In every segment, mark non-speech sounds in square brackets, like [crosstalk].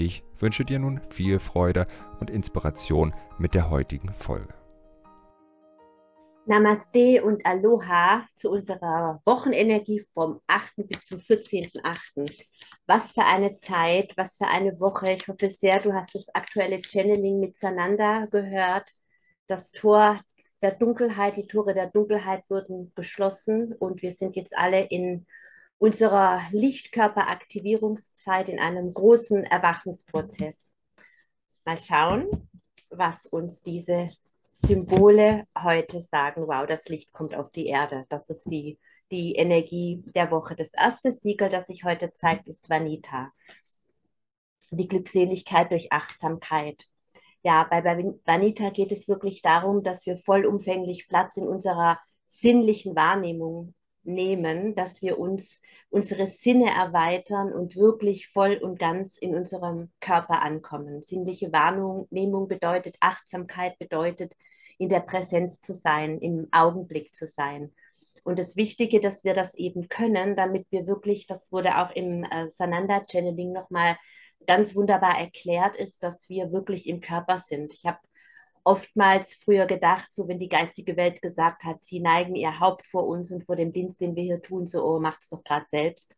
Ich wünsche dir nun viel Freude und Inspiration mit der heutigen Folge. Namaste und Aloha zu unserer Wochenenergie vom 8. bis zum 14.8. Was für eine Zeit, was für eine Woche. Ich hoffe sehr, du hast das aktuelle Channeling mit Sananda gehört. Das Tor der Dunkelheit, die Tore der Dunkelheit wurden geschlossen und wir sind jetzt alle in unserer Lichtkörperaktivierungszeit in einem großen Erwachensprozess. Mal schauen, was uns diese Symbole heute sagen. Wow, das Licht kommt auf die Erde. Das ist die, die Energie der Woche. Das erste Siegel, das sich heute zeigt, ist Vanita. Die Glückseligkeit durch Achtsamkeit. Ja, bei Vanita geht es wirklich darum, dass wir vollumfänglich Platz in unserer sinnlichen Wahrnehmung nehmen, dass wir uns unsere Sinne erweitern und wirklich voll und ganz in unserem Körper ankommen. Sinnliche Wahrnehmung bedeutet Achtsamkeit, bedeutet in der Präsenz zu sein, im Augenblick zu sein. Und das Wichtige, dass wir das eben können, damit wir wirklich, das wurde auch im äh, Sananda Channeling nochmal ganz wunderbar erklärt, ist, dass wir wirklich im Körper sind. Ich habe oftmals früher gedacht, so wenn die geistige Welt gesagt hat, sie neigen ihr Haupt vor uns und vor dem Dienst, den wir hier tun, so, oh, macht es doch gerade selbst.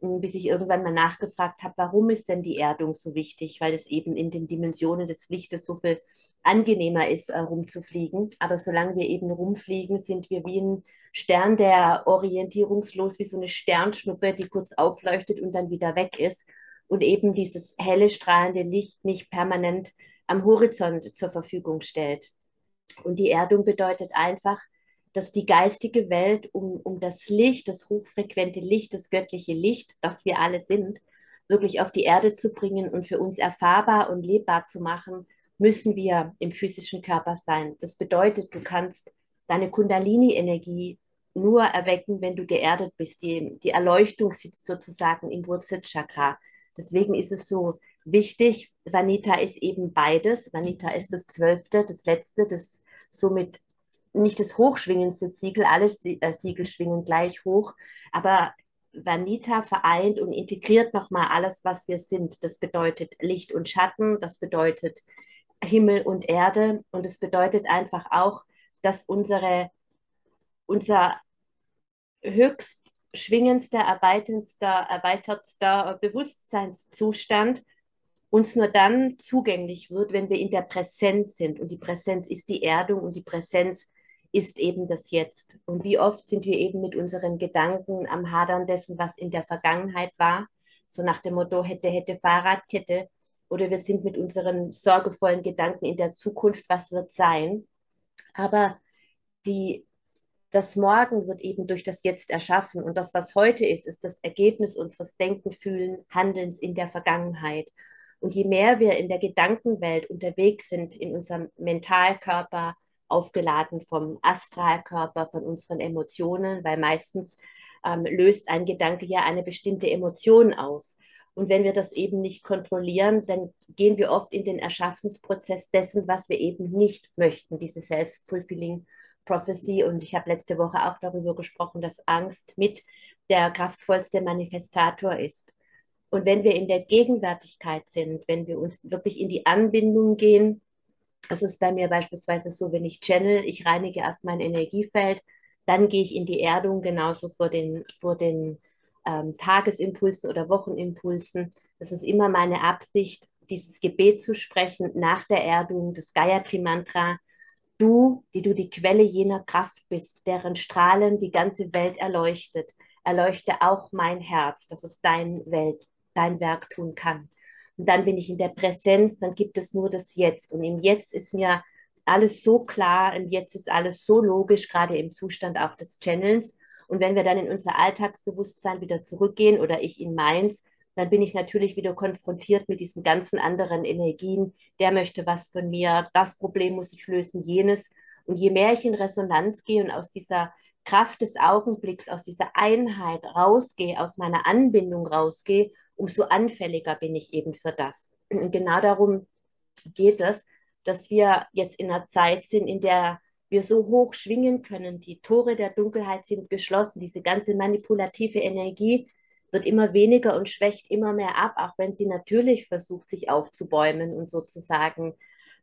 Bis ich irgendwann mal nachgefragt habe, warum ist denn die Erdung so wichtig? Weil es eben in den Dimensionen des Lichtes so viel angenehmer ist, äh, rumzufliegen. Aber solange wir eben rumfliegen, sind wir wie ein Stern, der orientierungslos, wie so eine Sternschnuppe, die kurz aufleuchtet und dann wieder weg ist. Und eben dieses helle, strahlende Licht nicht permanent am Horizont zur Verfügung stellt. Und die Erdung bedeutet einfach, dass die geistige Welt um, um das Licht, das hochfrequente Licht, das göttliche Licht, das wir alle sind, wirklich auf die Erde zu bringen und für uns erfahrbar und lebbar zu machen, müssen wir im physischen Körper sein. Das bedeutet, du kannst deine Kundalini-Energie nur erwecken, wenn du geerdet bist. Die, die Erleuchtung sitzt sozusagen im Wurzelchakra. Deswegen ist es so wichtig. Vanita ist eben beides. Vanita ist das zwölfte, das letzte, das somit nicht das hochschwingendste Siegel, alle äh, Siegel schwingen gleich hoch, aber Vanita vereint und integriert nochmal alles, was wir sind. Das bedeutet Licht und Schatten, das bedeutet Himmel und Erde und es bedeutet einfach auch, dass unsere, unser höchst schwingendster, erweiterndster, erweitertster Bewusstseinszustand uns nur dann zugänglich wird, wenn wir in der Präsenz sind. Und die Präsenz ist die Erdung und die Präsenz ist eben das Jetzt. Und wie oft sind wir eben mit unseren Gedanken am Hadern dessen, was in der Vergangenheit war, so nach dem Motto hätte, hätte Fahrradkette. Oder wir sind mit unseren sorgevollen Gedanken in der Zukunft, was wird sein. Aber die, das Morgen wird eben durch das Jetzt erschaffen. Und das, was heute ist, ist das Ergebnis unseres Denken, Fühlen, Handelns in der Vergangenheit. Und je mehr wir in der Gedankenwelt unterwegs sind, in unserem Mentalkörper, aufgeladen vom Astralkörper, von unseren Emotionen, weil meistens ähm, löst ein Gedanke ja eine bestimmte Emotion aus. Und wenn wir das eben nicht kontrollieren, dann gehen wir oft in den Erschaffensprozess dessen, was wir eben nicht möchten, diese Self-Fulfilling Prophecy. Und ich habe letzte Woche auch darüber gesprochen, dass Angst mit der kraftvollste Manifestator ist. Und wenn wir in der Gegenwärtigkeit sind, wenn wir uns wirklich in die Anbindung gehen, das ist bei mir beispielsweise so, wenn ich channel, ich reinige erst mein Energiefeld, dann gehe ich in die Erdung, genauso vor den, vor den ähm, Tagesimpulsen oder Wochenimpulsen. Das ist immer meine Absicht, dieses Gebet zu sprechen nach der Erdung, das Gayatri-Mantra. Du, die du die Quelle jener Kraft bist, deren Strahlen die ganze Welt erleuchtet, erleuchte auch mein Herz, dass es dein Welt, dein Werk tun kann. Und dann bin ich in der Präsenz, dann gibt es nur das Jetzt. Und im Jetzt ist mir alles so klar und jetzt ist alles so logisch, gerade im Zustand auch des Channels. Und wenn wir dann in unser Alltagsbewusstsein wieder zurückgehen oder ich in meins, dann bin ich natürlich wieder konfrontiert mit diesen ganzen anderen Energien. Der möchte was von mir, das Problem muss ich lösen, jenes. Und je mehr ich in Resonanz gehe und aus dieser Kraft des Augenblicks, aus dieser Einheit rausgehe, aus meiner Anbindung rausgehe, umso anfälliger bin ich eben für das. Und genau darum geht es, dass wir jetzt in einer Zeit sind, in der wir so hoch schwingen können. Die Tore der Dunkelheit sind geschlossen. Diese ganze manipulative Energie wird immer weniger und schwächt immer mehr ab, auch wenn sie natürlich versucht, sich aufzubäumen und sozusagen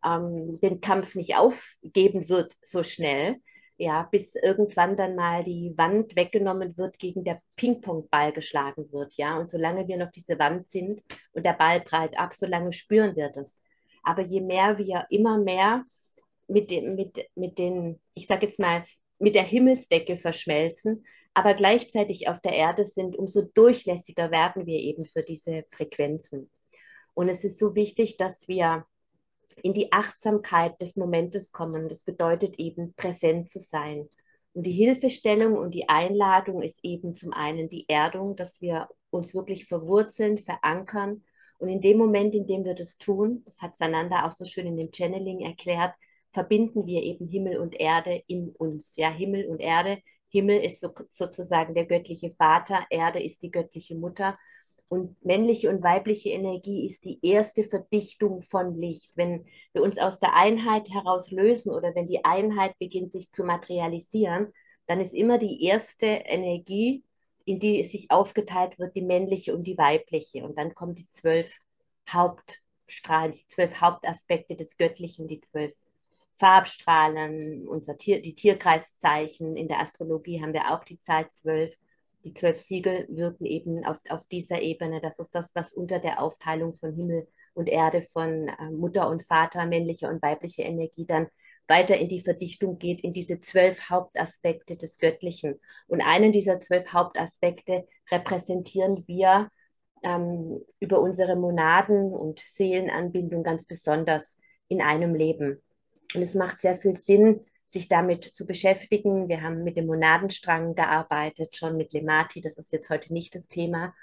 ähm, den Kampf nicht aufgeben wird so schnell. Ja, bis irgendwann dann mal die Wand weggenommen wird, gegen der Ping-Pong-Ball geschlagen wird. Ja, und solange wir noch diese Wand sind und der Ball prallt ab, solange spüren wir das. Aber je mehr wir immer mehr mit, dem, mit, mit den, ich sage jetzt mal, mit der Himmelsdecke verschmelzen, aber gleichzeitig auf der Erde sind, umso durchlässiger werden wir eben für diese Frequenzen. Und es ist so wichtig, dass wir in die Achtsamkeit des Momentes kommen. Das bedeutet eben präsent zu sein. Und die Hilfestellung und die Einladung ist eben zum einen die Erdung, dass wir uns wirklich verwurzeln, verankern. Und in dem Moment, in dem wir das tun, das hat Sananda auch so schön in dem Channeling erklärt, verbinden wir eben Himmel und Erde in uns. Ja, Himmel und Erde. Himmel ist so, sozusagen der göttliche Vater, Erde ist die göttliche Mutter. Und männliche und weibliche Energie ist die erste Verdichtung von Licht. Wenn wir uns aus der Einheit heraus lösen oder wenn die Einheit beginnt sich zu materialisieren, dann ist immer die erste Energie, in die sich aufgeteilt wird, die männliche und die weibliche. Und dann kommen die zwölf Hauptstrahlen, die zwölf Hauptaspekte des Göttlichen, die zwölf Farbstrahlen, unser Tier, die Tierkreiszeichen. In der Astrologie haben wir auch die Zahl 12. Die zwölf Siegel wirken eben auf, auf dieser Ebene. Das ist das, was unter der Aufteilung von Himmel und Erde, von äh, Mutter und Vater, männliche und weibliche Energie dann weiter in die Verdichtung geht, in diese zwölf Hauptaspekte des Göttlichen. Und einen dieser zwölf Hauptaspekte repräsentieren wir ähm, über unsere Monaden und Seelenanbindung ganz besonders in einem Leben. Und es macht sehr viel Sinn, sich damit zu beschäftigen. Wir haben mit dem Monadenstrang gearbeitet, schon mit Lemati, das ist jetzt heute nicht das Thema.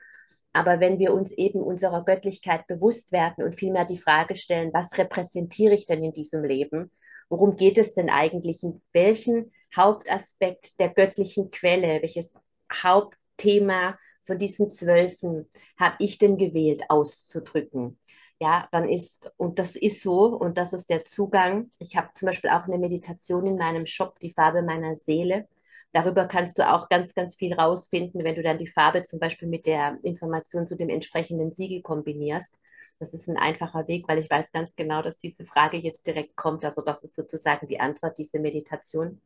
Aber wenn wir uns eben unserer Göttlichkeit bewusst werden und vielmehr die Frage stellen, was repräsentiere ich denn in diesem Leben? Worum geht es denn eigentlich? In welchen Hauptaspekt der göttlichen Quelle, welches Hauptthema von diesen Zwölfen habe ich denn gewählt auszudrücken? Ja, dann ist, und das ist so, und das ist der Zugang. Ich habe zum Beispiel auch eine Meditation in meinem Shop, die Farbe meiner Seele. Darüber kannst du auch ganz, ganz viel rausfinden, wenn du dann die Farbe zum Beispiel mit der Information zu dem entsprechenden Siegel kombinierst. Das ist ein einfacher Weg, weil ich weiß ganz genau, dass diese Frage jetzt direkt kommt. Also das ist sozusagen die Antwort, diese Meditation.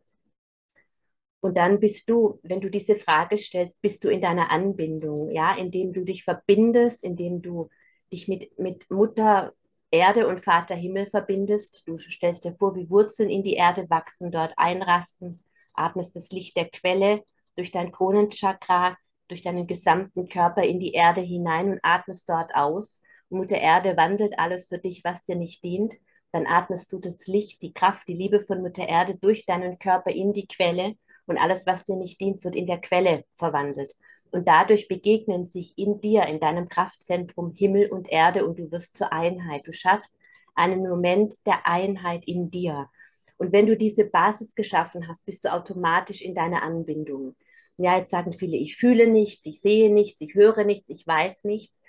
Und dann bist du, wenn du diese Frage stellst, bist du in deiner Anbindung, ja, indem du dich verbindest, indem du dich mit, mit Mutter Erde und Vater Himmel verbindest. Du stellst dir vor, wie Wurzeln in die Erde wachsen, dort einrasten, atmest das Licht der Quelle durch dein Kronenchakra, durch deinen gesamten Körper in die Erde hinein und atmest dort aus. Mutter Erde wandelt alles für dich, was dir nicht dient. Dann atmest du das Licht, die Kraft, die Liebe von Mutter Erde durch deinen Körper in die Quelle und alles, was dir nicht dient, wird in der Quelle verwandelt. Und dadurch begegnen sich in dir, in deinem Kraftzentrum Himmel und Erde und du wirst zur Einheit. Du schaffst einen Moment der Einheit in dir. Und wenn du diese Basis geschaffen hast, bist du automatisch in deiner Anbindung. Ja, jetzt sagen viele, ich fühle nichts, ich sehe nichts, ich höre nichts, ich weiß nichts.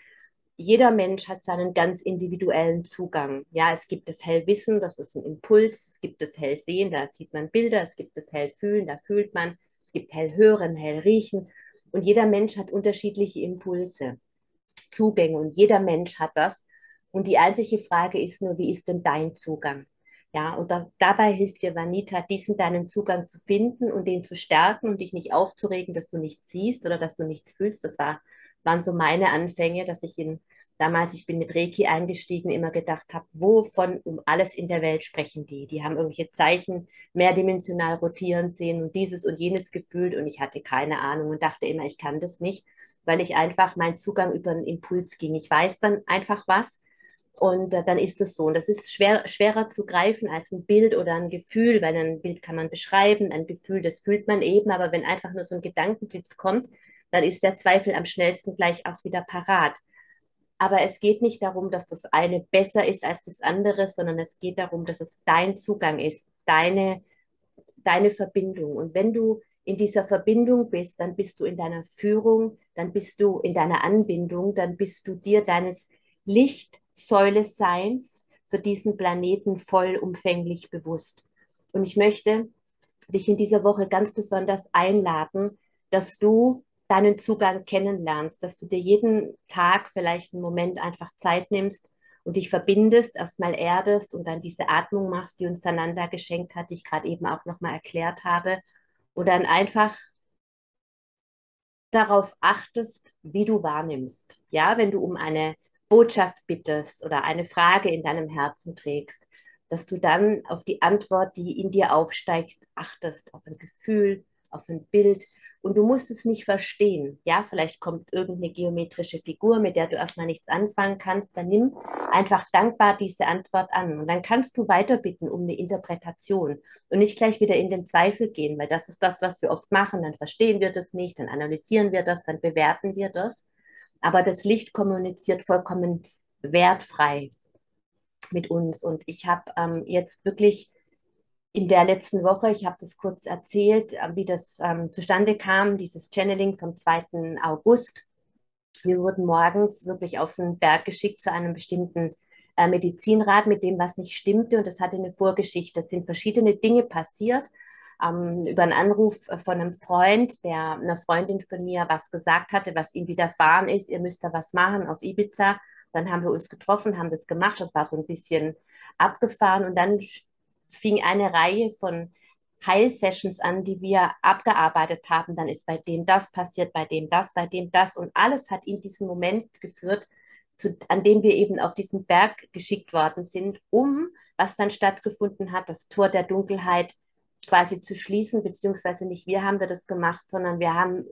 Jeder Mensch hat seinen ganz individuellen Zugang. Ja, es gibt das Hellwissen, das ist ein Impuls. Es gibt das Hellsehen, da sieht man Bilder. Es gibt das Hellfühlen, da fühlt man. Es gibt Hellhören, Hellriechen. Und jeder Mensch hat unterschiedliche Impulse, Zugänge und jeder Mensch hat das. Und die einzige Frage ist nur, wie ist denn dein Zugang? Ja, und das, dabei hilft dir Vanita, diesen deinen Zugang zu finden und den zu stärken und dich nicht aufzuregen, dass du nichts siehst oder dass du nichts fühlst. Das war, waren so meine Anfänge, dass ich in damals, ich bin mit Reiki eingestiegen, immer gedacht habe, wovon um alles in der Welt sprechen die? Die haben irgendwelche Zeichen mehrdimensional rotieren sehen und dieses und jenes gefühlt und ich hatte keine Ahnung und dachte immer, ich kann das nicht, weil ich einfach mein Zugang über einen Impuls ging. Ich weiß dann einfach was und äh, dann ist es so. Und das ist schwer, schwerer zu greifen als ein Bild oder ein Gefühl, weil ein Bild kann man beschreiben, ein Gefühl, das fühlt man eben, aber wenn einfach nur so ein Gedankenblitz kommt, dann ist der Zweifel am schnellsten gleich auch wieder parat. Aber es geht nicht darum, dass das eine besser ist als das andere, sondern es geht darum, dass es dein Zugang ist, deine, deine Verbindung. Und wenn du in dieser Verbindung bist, dann bist du in deiner Führung, dann bist du in deiner Anbindung, dann bist du dir deines Lichtsäule-Seins für diesen Planeten vollumfänglich bewusst. Und ich möchte dich in dieser Woche ganz besonders einladen, dass du deinen Zugang kennenlernst, dass du dir jeden Tag vielleicht einen Moment einfach Zeit nimmst und dich verbindest, erstmal erdest und dann diese Atmung machst, die uns einander geschenkt hat, die ich gerade eben auch nochmal erklärt habe und dann einfach darauf achtest, wie du wahrnimmst. Ja, wenn du um eine Botschaft bittest oder eine Frage in deinem Herzen trägst, dass du dann auf die Antwort, die in dir aufsteigt, achtest, auf ein Gefühl, auf ein Bild. Und du musst es nicht verstehen. Ja, vielleicht kommt irgendeine geometrische Figur, mit der du erstmal nichts anfangen kannst. Dann nimm einfach dankbar diese Antwort an. Und dann kannst du weiter bitten um eine Interpretation und nicht gleich wieder in den Zweifel gehen, weil das ist das, was wir oft machen. Dann verstehen wir das nicht, dann analysieren wir das, dann bewerten wir das. Aber das Licht kommuniziert vollkommen wertfrei mit uns. Und ich habe ähm, jetzt wirklich in der letzten Woche, ich habe das kurz erzählt, äh, wie das ähm, zustande kam, dieses Channeling vom 2. August. Wir wurden morgens wirklich auf den Berg geschickt zu einem bestimmten äh, Medizinrat mit dem, was nicht stimmte. Und das hatte eine Vorgeschichte. Es sind verschiedene Dinge passiert. Ähm, über einen Anruf von einem Freund, der einer Freundin von mir was gesagt hatte, was ihm widerfahren ist. Ihr müsst da was machen auf Ibiza. Dann haben wir uns getroffen, haben das gemacht. Das war so ein bisschen abgefahren. Und dann fing eine Reihe von Heilsessions an, die wir abgearbeitet haben. Dann ist bei dem das passiert, bei dem das, bei dem das. Und alles hat in diesen Moment geführt, zu, an dem wir eben auf diesen Berg geschickt worden sind, um, was dann stattgefunden hat, das Tor der Dunkelheit quasi zu schließen, beziehungsweise nicht wir haben das gemacht, sondern wir haben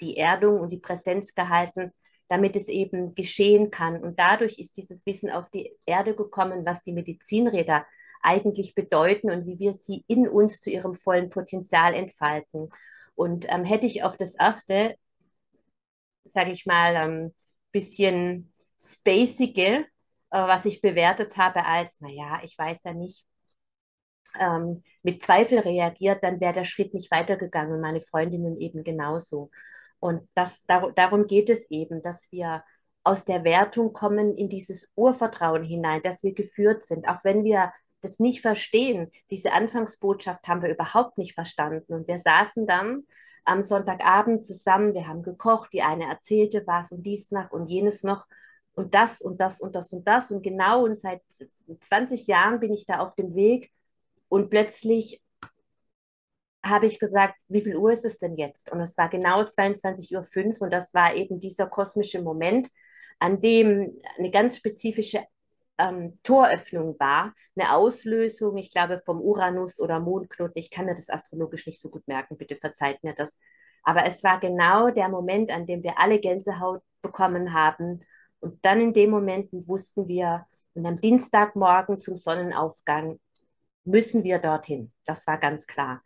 die Erdung und die Präsenz gehalten, damit es eben geschehen kann. Und dadurch ist dieses Wissen auf die Erde gekommen, was die Medizinräder eigentlich bedeuten und wie wir sie in uns zu ihrem vollen Potenzial entfalten. Und ähm, hätte ich auf das erste, sage ich mal, ähm, bisschen spacige, äh, was ich bewertet habe als, naja, ich weiß ja nicht, ähm, mit Zweifel reagiert, dann wäre der Schritt nicht weitergegangen. Meine Freundinnen eben genauso. Und das, dar darum geht es eben, dass wir aus der Wertung kommen in dieses Urvertrauen hinein, dass wir geführt sind, auch wenn wir das nicht verstehen. Diese Anfangsbotschaft haben wir überhaupt nicht verstanden. Und wir saßen dann am Sonntagabend zusammen, wir haben gekocht, die eine erzählte was und dies nach und jenes noch und das und das und das und das. Und genau und seit 20 Jahren bin ich da auf dem Weg und plötzlich habe ich gesagt, wie viel Uhr ist es denn jetzt? Und es war genau 22.05 Uhr und das war eben dieser kosmische Moment, an dem eine ganz spezifische ähm, Toröffnung war, eine Auslösung, ich glaube, vom Uranus oder Mondknoten. Ich kann mir das astrologisch nicht so gut merken, bitte verzeiht mir das. Aber es war genau der Moment, an dem wir alle Gänsehaut bekommen haben. Und dann in dem Moment wussten wir, und am Dienstagmorgen zum Sonnenaufgang müssen wir dorthin. Das war ganz klar.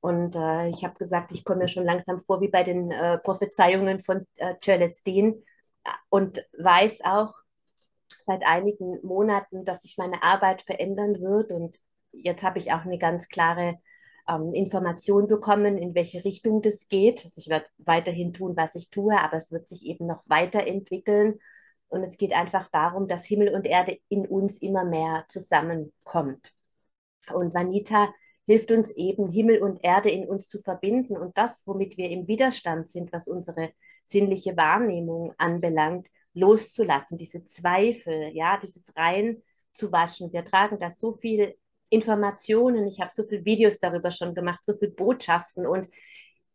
Und äh, ich habe gesagt, ich komme mir schon langsam vor wie bei den äh, Prophezeiungen von äh, Celestine und weiß auch seit einigen Monaten, dass sich meine Arbeit verändern wird. Und jetzt habe ich auch eine ganz klare ähm, Information bekommen, in welche Richtung das geht. Also ich werde weiterhin tun, was ich tue, aber es wird sich eben noch weiterentwickeln. Und es geht einfach darum, dass Himmel und Erde in uns immer mehr zusammenkommt. Und Vanita hilft uns eben, Himmel und Erde in uns zu verbinden und das, womit wir im Widerstand sind, was unsere sinnliche Wahrnehmung anbelangt, loszulassen, diese Zweifel, ja, dieses rein zu waschen. Wir tragen da so viel Informationen, ich habe so viele Videos darüber schon gemacht, so viele Botschaften und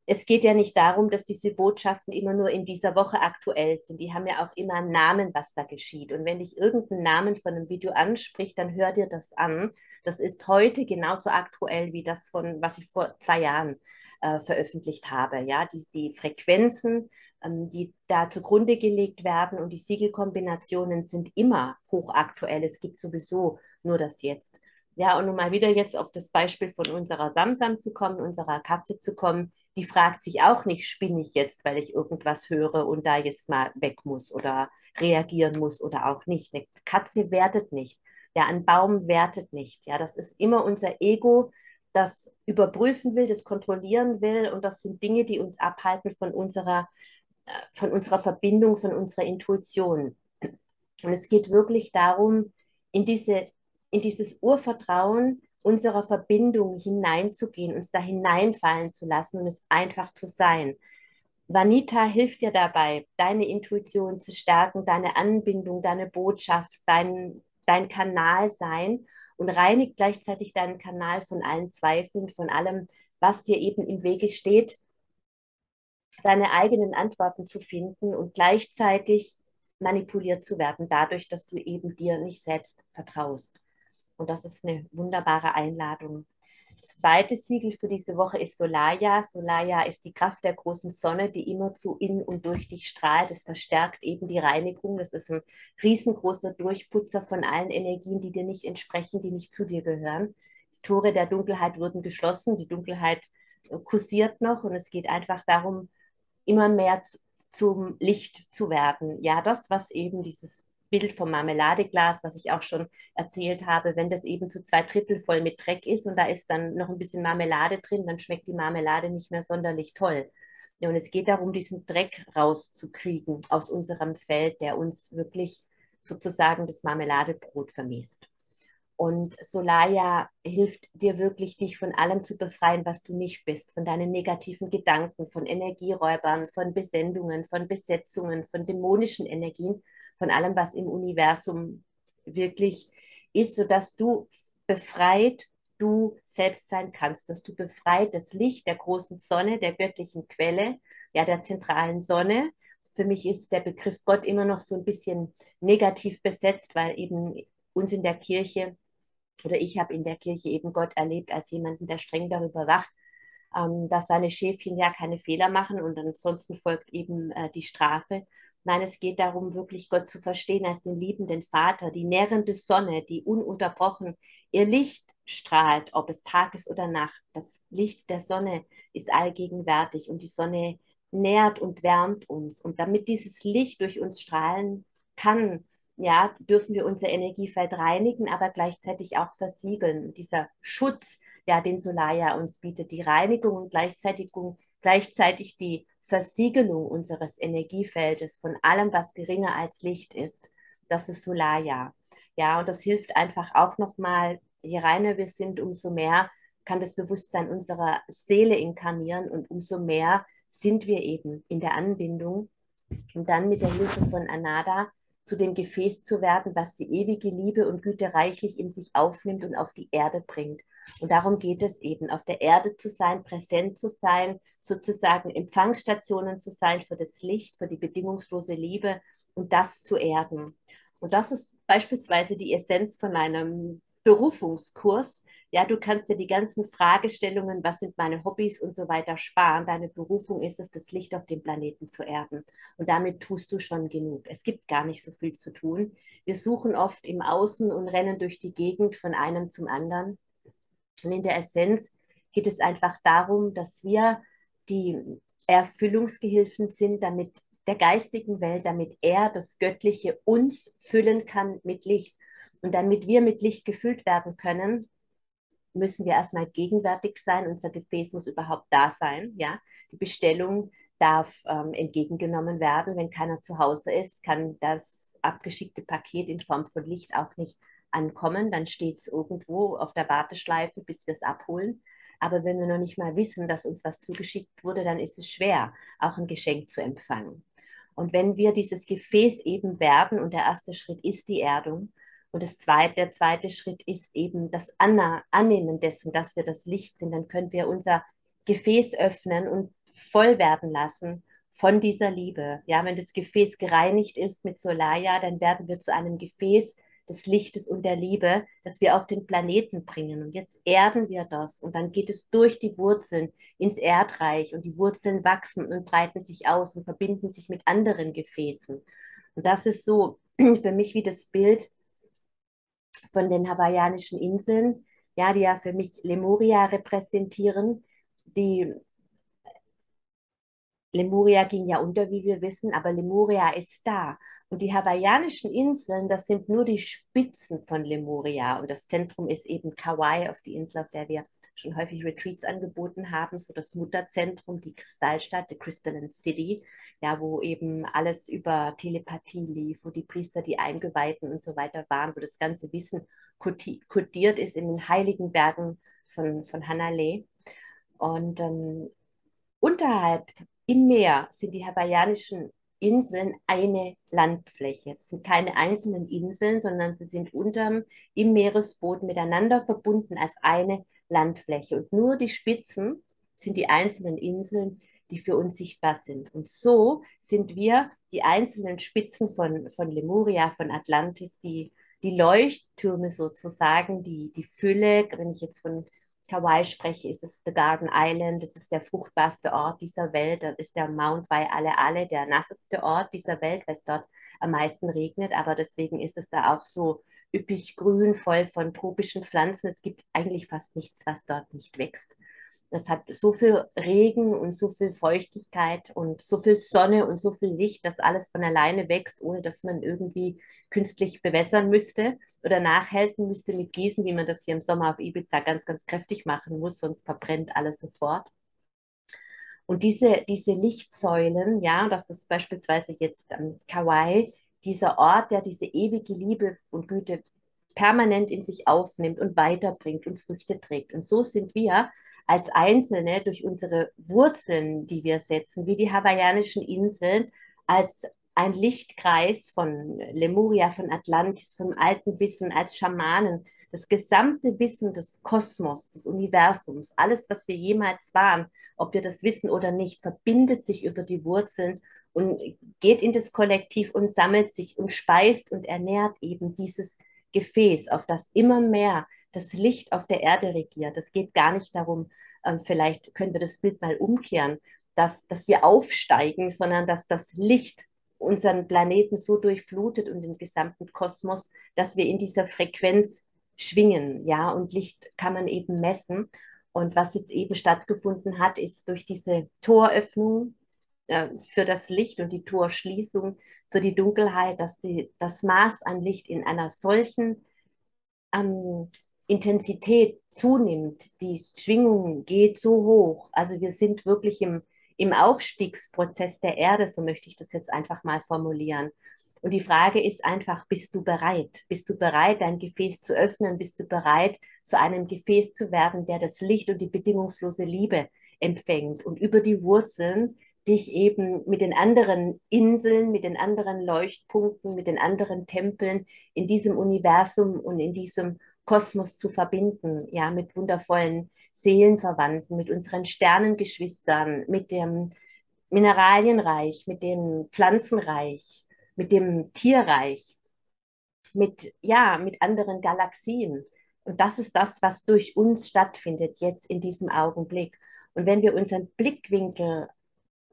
es geht ja nicht darum, dass diese Botschaften immer nur in dieser Woche aktuell sind. Die haben ja auch immer einen Namen, was da geschieht. Und wenn dich irgendein Namen von einem Video anspricht, dann hör dir das an. Das ist heute genauso aktuell wie das von, was ich vor zwei Jahren äh, veröffentlicht habe. Ja, die, die Frequenzen, die da zugrunde gelegt werden und die Siegelkombinationen sind immer hochaktuell. Es gibt sowieso nur das Jetzt. Ja, und um mal wieder jetzt auf das Beispiel von unserer Samsam zu kommen, unserer Katze zu kommen, die fragt sich auch nicht, spinne ich jetzt, weil ich irgendwas höre und da jetzt mal weg muss oder reagieren muss oder auch nicht. Eine Katze wertet nicht. Ja, ein Baum wertet nicht. Ja, das ist immer unser Ego, das überprüfen will, das kontrollieren will und das sind Dinge, die uns abhalten von unserer, von unserer Verbindung, von unserer Intuition. Und es geht wirklich darum, in diese in dieses Urvertrauen unserer Verbindung hineinzugehen, uns da hineinfallen zu lassen und es einfach zu sein. Vanita hilft dir dabei, deine Intuition zu stärken, deine Anbindung, deine Botschaft, dein, dein Kanal sein und reinigt gleichzeitig deinen Kanal von allen Zweifeln, von allem, was dir eben im Wege steht, deine eigenen Antworten zu finden und gleichzeitig manipuliert zu werden, dadurch, dass du eben dir nicht selbst vertraust. Und das ist eine wunderbare Einladung. Das zweite Siegel für diese Woche ist Solaya. Solaya ist die Kraft der großen Sonne, die immerzu in und durch dich strahlt. Es verstärkt eben die Reinigung. Das ist ein riesengroßer Durchputzer von allen Energien, die dir nicht entsprechen, die nicht zu dir gehören. Die Tore der Dunkelheit wurden geschlossen. Die Dunkelheit kursiert noch und es geht einfach darum, immer mehr zum Licht zu werden. Ja, das, was eben dieses Bild vom Marmeladeglas, was ich auch schon erzählt habe, wenn das eben zu zwei Drittel voll mit Dreck ist und da ist dann noch ein bisschen Marmelade drin, dann schmeckt die Marmelade nicht mehr sonderlich toll. Und es geht darum, diesen Dreck rauszukriegen aus unserem Feld, der uns wirklich sozusagen das Marmeladebrot vermisst. Und Solaya hilft dir wirklich, dich von allem zu befreien, was du nicht bist, von deinen negativen Gedanken, von Energieräubern, von Besendungen, von Besetzungen, von dämonischen Energien von allem, was im Universum wirklich ist, sodass du befreit du selbst sein kannst, dass du befreit das Licht der großen Sonne, der göttlichen Quelle, ja, der zentralen Sonne. Für mich ist der Begriff Gott immer noch so ein bisschen negativ besetzt, weil eben uns in der Kirche oder ich habe in der Kirche eben Gott erlebt als jemanden, der streng darüber wacht, ähm, dass seine Schäfchen ja keine Fehler machen und ansonsten folgt eben äh, die Strafe. Nein, es geht darum, wirklich Gott zu verstehen als den liebenden Vater, die nährende Sonne, die ununterbrochen ihr Licht strahlt, ob es Tag ist oder Nacht. Das Licht der Sonne ist allgegenwärtig und die Sonne nährt und wärmt uns. Und damit dieses Licht durch uns strahlen kann, ja, dürfen wir unser Energiefeld reinigen, aber gleichzeitig auch versiegeln. Dieser Schutz, ja, den Solaya uns bietet, die Reinigung und gleichzeitig, gleichzeitig die Versiegelung unseres Energiefeldes von allem, was geringer als Licht ist, das ist Solaya. Ja, und das hilft einfach auch nochmal, je reiner wir sind, umso mehr kann das Bewusstsein unserer Seele inkarnieren und umso mehr sind wir eben in der Anbindung und dann mit der Hilfe von Anada zu dem Gefäß zu werden, was die ewige Liebe und Güte reichlich in sich aufnimmt und auf die Erde bringt. Und darum geht es eben, auf der Erde zu sein, präsent zu sein, sozusagen Empfangsstationen zu sein für das Licht, für die bedingungslose Liebe und das zu erden. Und das ist beispielsweise die Essenz von einem Berufungskurs. Ja, du kannst dir die ganzen Fragestellungen, was sind meine Hobbys und so weiter sparen. Deine Berufung ist es, das Licht auf dem Planeten zu erden. Und damit tust du schon genug. Es gibt gar nicht so viel zu tun. Wir suchen oft im Außen und rennen durch die Gegend von einem zum anderen. Und in der Essenz geht es einfach darum, dass wir die Erfüllungsgehilfen sind, damit der geistigen Welt, damit er das Göttliche uns füllen kann mit Licht. Und damit wir mit Licht gefüllt werden können, müssen wir erstmal gegenwärtig sein. Unser Gefäß muss überhaupt da sein. Ja? Die Bestellung darf ähm, entgegengenommen werden. Wenn keiner zu Hause ist, kann das abgeschickte Paket in Form von Licht auch nicht ankommen, dann steht es irgendwo auf der Warteschleife, bis wir es abholen. Aber wenn wir noch nicht mal wissen, dass uns was zugeschickt wurde, dann ist es schwer, auch ein Geschenk zu empfangen. Und wenn wir dieses Gefäß eben werden, und der erste Schritt ist die Erdung, und das zweite, der zweite Schritt ist eben das Anna Annehmen dessen, dass wir das Licht sind, dann können wir unser Gefäß öffnen und voll werden lassen von dieser Liebe. Ja, wenn das Gefäß gereinigt ist mit Solaya, dann werden wir zu einem Gefäß, des Lichtes und der Liebe, das wir auf den Planeten bringen. Und jetzt erden wir das und dann geht es durch die Wurzeln ins Erdreich und die Wurzeln wachsen und breiten sich aus und verbinden sich mit anderen Gefäßen. Und das ist so [clears throat] für mich wie das Bild von den hawaiianischen Inseln, ja, die ja für mich Lemuria repräsentieren, die Lemuria ging ja unter, wie wir wissen, aber Lemuria ist da. Und die hawaiianischen Inseln, das sind nur die Spitzen von Lemuria. Und das Zentrum ist eben Kauai, auf die Insel, auf der wir schon häufig Retreats angeboten haben, so das Mutterzentrum, die Kristallstadt, die Crystalline City, ja, wo eben alles über Telepathie lief, wo die Priester, die Eingeweihten und so weiter waren, wo das ganze Wissen kodiert ist in den heiligen Bergen von, von Hanalei. Und ähm, unterhalb im Meer sind die hawaiianischen Inseln eine Landfläche. Es sind keine einzelnen Inseln, sondern sie sind unterm, im Meeresboden miteinander verbunden als eine Landfläche. Und nur die Spitzen sind die einzelnen Inseln, die für uns sichtbar sind. Und so sind wir die einzelnen Spitzen von, von Lemuria, von Atlantis, die, die Leuchttürme sozusagen, die, die Fülle, wenn ich jetzt von Kauai spreche, ist es The Garden Island, das ist der fruchtbarste Ort dieser Welt, das ist der Mount Waialeale, der nasseste Ort dieser Welt, weil es dort am meisten regnet, aber deswegen ist es da auch so üppig grün, voll von tropischen Pflanzen. Es gibt eigentlich fast nichts, was dort nicht wächst. Es hat so viel Regen und so viel Feuchtigkeit und so viel Sonne und so viel Licht, dass alles von alleine wächst, ohne dass man irgendwie künstlich bewässern müsste oder nachhelfen müsste mit Gießen, wie man das hier im Sommer auf Ibiza ganz, ganz kräftig machen muss, sonst verbrennt alles sofort. Und diese, diese Lichtsäulen, ja, das ist beispielsweise jetzt am Kauai, dieser Ort, der diese ewige Liebe und Güte permanent in sich aufnimmt und weiterbringt und Früchte trägt. Und so sind wir als Einzelne durch unsere Wurzeln, die wir setzen, wie die hawaiianischen Inseln, als ein Lichtkreis von Lemuria, von Atlantis, vom alten Wissen, als Schamanen, das gesamte Wissen des Kosmos, des Universums, alles, was wir jemals waren, ob wir das wissen oder nicht, verbindet sich über die Wurzeln und geht in das Kollektiv und sammelt sich und speist und ernährt eben dieses Gefäß, auf das immer mehr das Licht auf der Erde regiert. Es geht gar nicht darum, ähm, vielleicht können wir das Bild mal umkehren, dass, dass wir aufsteigen, sondern dass das Licht unseren Planeten so durchflutet und den gesamten Kosmos, dass wir in dieser Frequenz schwingen. Ja, und Licht kann man eben messen. Und was jetzt eben stattgefunden hat, ist durch diese Toröffnung äh, für das Licht und die Torschließung für die Dunkelheit, dass die, das Maß an Licht in einer solchen ähm, Intensität zunimmt, die Schwingung geht so hoch. Also wir sind wirklich im, im Aufstiegsprozess der Erde, so möchte ich das jetzt einfach mal formulieren. Und die Frage ist einfach, bist du bereit? Bist du bereit, dein Gefäß zu öffnen? Bist du bereit, zu einem Gefäß zu werden, der das Licht und die bedingungslose Liebe empfängt und über die Wurzeln dich eben mit den anderen Inseln, mit den anderen Leuchtpunkten, mit den anderen Tempeln in diesem Universum und in diesem Kosmos zu verbinden, ja, mit wundervollen Seelenverwandten, mit unseren Sternengeschwistern, mit dem Mineralienreich, mit dem Pflanzenreich, mit dem Tierreich, mit, ja, mit anderen Galaxien. Und das ist das, was durch uns stattfindet, jetzt in diesem Augenblick. Und wenn wir unseren Blickwinkel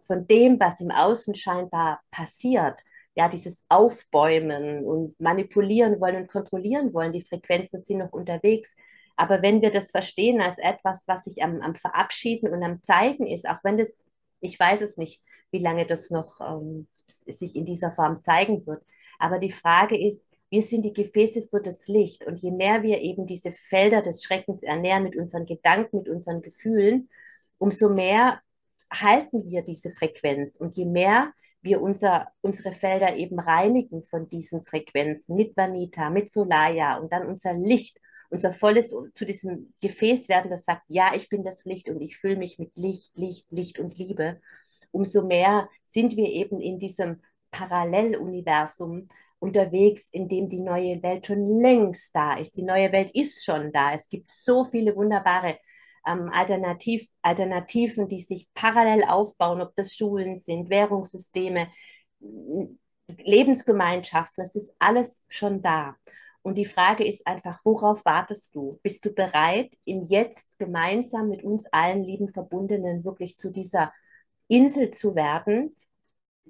von dem, was im Außen scheinbar passiert, ja, dieses Aufbäumen und manipulieren wollen und kontrollieren wollen. Die Frequenzen sind noch unterwegs. Aber wenn wir das verstehen als etwas, was sich am, am Verabschieden und am Zeigen ist, auch wenn das, ich weiß es nicht, wie lange das noch ähm, sich in dieser Form zeigen wird. Aber die Frage ist, wir sind die Gefäße für das Licht. Und je mehr wir eben diese Felder des Schreckens ernähren mit unseren Gedanken, mit unseren Gefühlen, umso mehr halten wir diese Frequenz. Und je mehr wir unser, unsere Felder eben reinigen von diesen Frequenzen mit Vanita, mit Solaya und dann unser Licht, unser volles zu diesem Gefäß werden, das sagt, ja, ich bin das Licht und ich fühle mich mit Licht, Licht, Licht und Liebe, umso mehr sind wir eben in diesem Paralleluniversum unterwegs, in dem die neue Welt schon längst da ist. Die neue Welt ist schon da. Es gibt so viele wunderbare ähm, Alternativ, Alternativen, die sich parallel aufbauen, ob das Schulen sind, Währungssysteme, Lebensgemeinschaften, es ist alles schon da. Und die Frage ist einfach, worauf wartest du? Bist du bereit, im Jetzt gemeinsam mit uns allen lieben Verbundenen wirklich zu dieser Insel zu werden,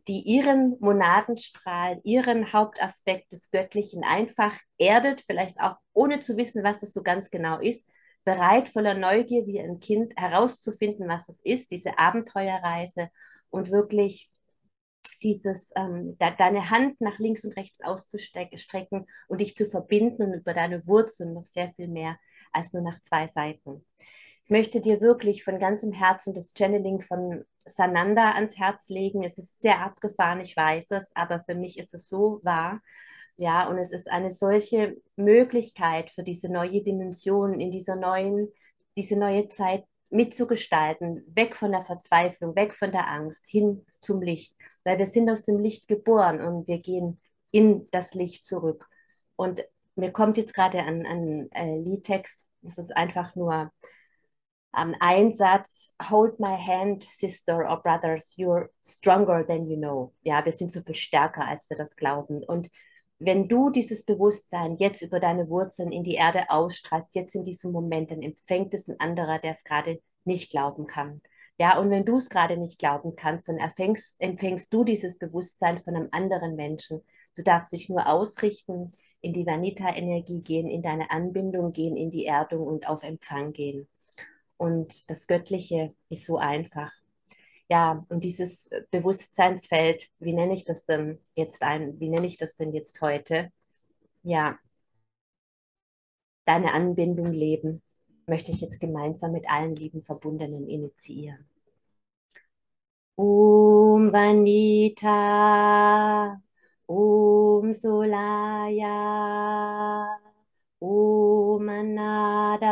die ihren Monadenstrahl, ihren Hauptaspekt des Göttlichen einfach erdet, vielleicht auch ohne zu wissen, was das so ganz genau ist, bereit, voller Neugier wie ein Kind herauszufinden, was es ist, diese Abenteuerreise und wirklich dieses, ähm, de deine Hand nach links und rechts auszustrecken und dich zu verbinden und über deine Wurzeln noch sehr viel mehr als nur nach zwei Seiten. Ich möchte dir wirklich von ganzem Herzen das Channeling von Sananda ans Herz legen. Es ist sehr abgefahren, ich weiß es, aber für mich ist es so wahr. Ja, und es ist eine solche Möglichkeit für diese neue Dimension in dieser neuen, diese neue Zeit mitzugestalten, weg von der Verzweiflung, weg von der Angst, hin zum Licht. Weil wir sind aus dem Licht geboren und wir gehen in das Licht zurück. Und mir kommt jetzt gerade ein, ein äh, Liedtext, das ist einfach nur ähm, ein Satz, Hold my hand, sister or brothers, you're stronger than you know. Ja, wir sind so viel stärker, als wir das glauben. Und wenn du dieses Bewusstsein jetzt über deine Wurzeln in die Erde ausstrahlst, jetzt in diesem Moment, dann empfängt es ein anderer, der es gerade nicht glauben kann. Ja, und wenn du es gerade nicht glauben kannst, dann empfängst, empfängst du dieses Bewusstsein von einem anderen Menschen. Du darfst dich nur ausrichten, in die Vanita-Energie gehen, in deine Anbindung gehen, in die Erdung und auf Empfang gehen. Und das Göttliche ist so einfach ja, und dieses Bewusstseinsfeld, wie nenne ich das denn jetzt ein, wie nenne ich das denn jetzt heute? Ja, deine Anbindung leben, möchte ich jetzt gemeinsam mit allen lieben Verbundenen initiieren. Om Vanita, Om Solaya, Om Anada,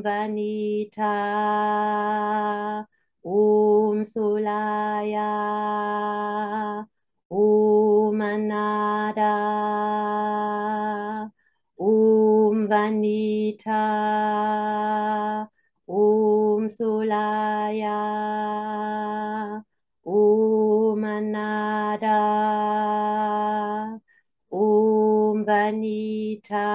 Om Vanita, Om Solaya, Om Anada, Om Vanita, Om Solaya, Om Anada, Om Vanita.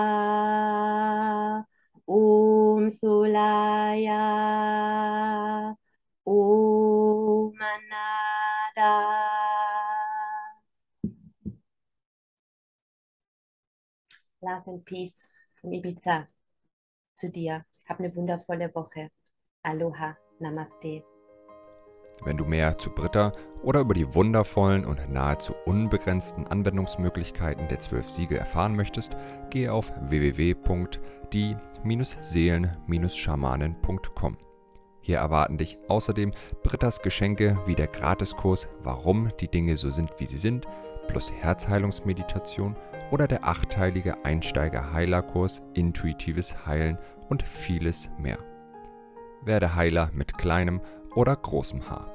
Om Sulaya, Om. Love and Peace von Ibiza zu dir. Hab eine wundervolle Woche. Aloha, Namaste. Wenn du mehr zu Britta oder über die wundervollen und nahezu unbegrenzten Anwendungsmöglichkeiten der zwölf Siegel erfahren möchtest, gehe auf www.die-seelen-schamanen.com. Hier erwarten dich außerdem Brittas Geschenke wie der Gratiskurs Warum die Dinge so sind, wie sie sind, plus Herzheilungsmeditation oder der achteilige Einsteiger-Heilerkurs Intuitives Heilen und vieles mehr. Werde Heiler mit kleinem oder großem Haar.